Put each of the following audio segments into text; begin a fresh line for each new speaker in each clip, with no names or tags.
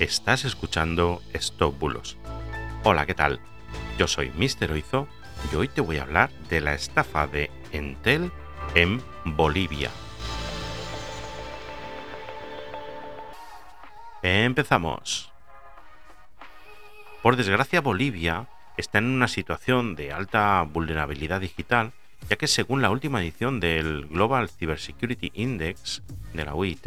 Estás escuchando Stop Bulos. Hola, ¿qué tal? Yo soy Mister Oizo y hoy te voy a hablar de la estafa de Entel en Bolivia. Empezamos. Por desgracia, Bolivia está en una situación de alta vulnerabilidad digital, ya que según la última edición del Global Cybersecurity Index de la UIT,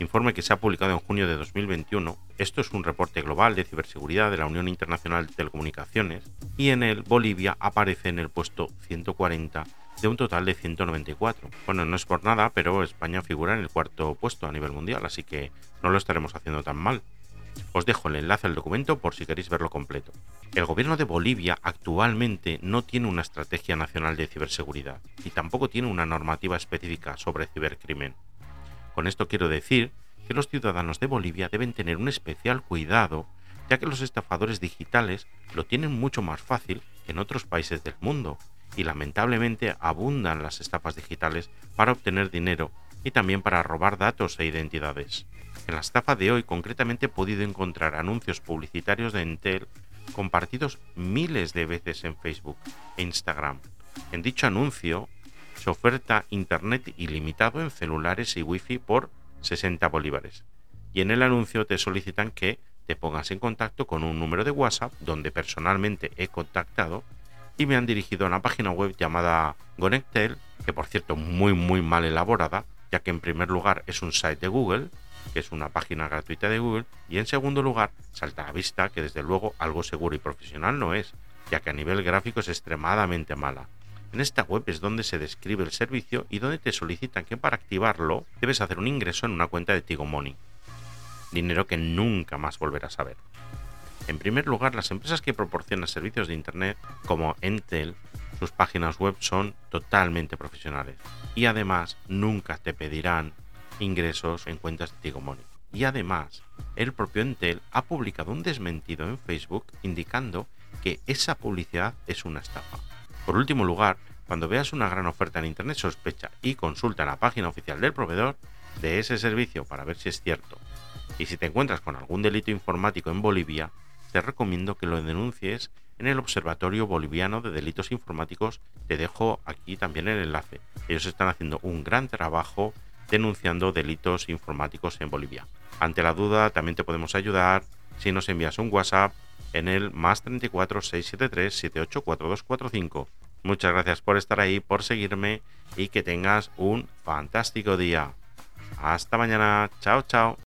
informe que se ha publicado en junio de 2021. Esto es un reporte global de ciberseguridad de la Unión Internacional de Telecomunicaciones y en el Bolivia aparece en el puesto 140 de un total de 194. Bueno, no es por nada, pero España figura en el cuarto puesto a nivel mundial, así que no lo estaremos haciendo tan mal. Os dejo el enlace al documento por si queréis verlo completo. El gobierno de Bolivia actualmente no tiene una estrategia nacional de ciberseguridad y tampoco tiene una normativa específica sobre cibercrimen. Con esto quiero decir que los ciudadanos de Bolivia deben tener un especial cuidado, ya que los estafadores digitales lo tienen mucho más fácil que en otros países del mundo, y lamentablemente abundan las estafas digitales para obtener dinero y también para robar datos e identidades. En la estafa de hoy concretamente he podido encontrar anuncios publicitarios de Entel compartidos miles de veces en Facebook e Instagram. En dicho anuncio se oferta internet ilimitado en celulares y wifi por 60 bolívares. Y en el anuncio te solicitan que te pongas en contacto con un número de WhatsApp donde personalmente he contactado y me han dirigido a una página web llamada Gonectel, que por cierto muy muy mal elaborada, ya que en primer lugar es un site de Google, que es una página gratuita de Google, y en segundo lugar salta a vista que desde luego algo seguro y profesional no es, ya que a nivel gráfico es extremadamente mala. En esta web es donde se describe el servicio y donde te solicitan que para activarlo debes hacer un ingreso en una cuenta de Tigo Money. Dinero que nunca más volverás a ver. En primer lugar, las empresas que proporcionan servicios de Internet, como Entel, sus páginas web son totalmente profesionales y además nunca te pedirán ingresos en cuentas de Tigo Money. Y además, el propio Entel ha publicado un desmentido en Facebook indicando que esa publicidad es una estafa. Por último lugar, cuando veas una gran oferta en Internet, sospecha y consulta la página oficial del proveedor de ese servicio para ver si es cierto. Y si te encuentras con algún delito informático en Bolivia, te recomiendo que lo denuncies en el Observatorio Boliviano de Delitos Informáticos. Te dejo aquí también el enlace. Ellos están haciendo un gran trabajo denunciando delitos informáticos en Bolivia. Ante la duda, también te podemos ayudar si nos envías un WhatsApp en el más 34 673 784245. Muchas gracias por estar ahí, por seguirme y que tengas un fantástico día. Hasta mañana. Chao, chao.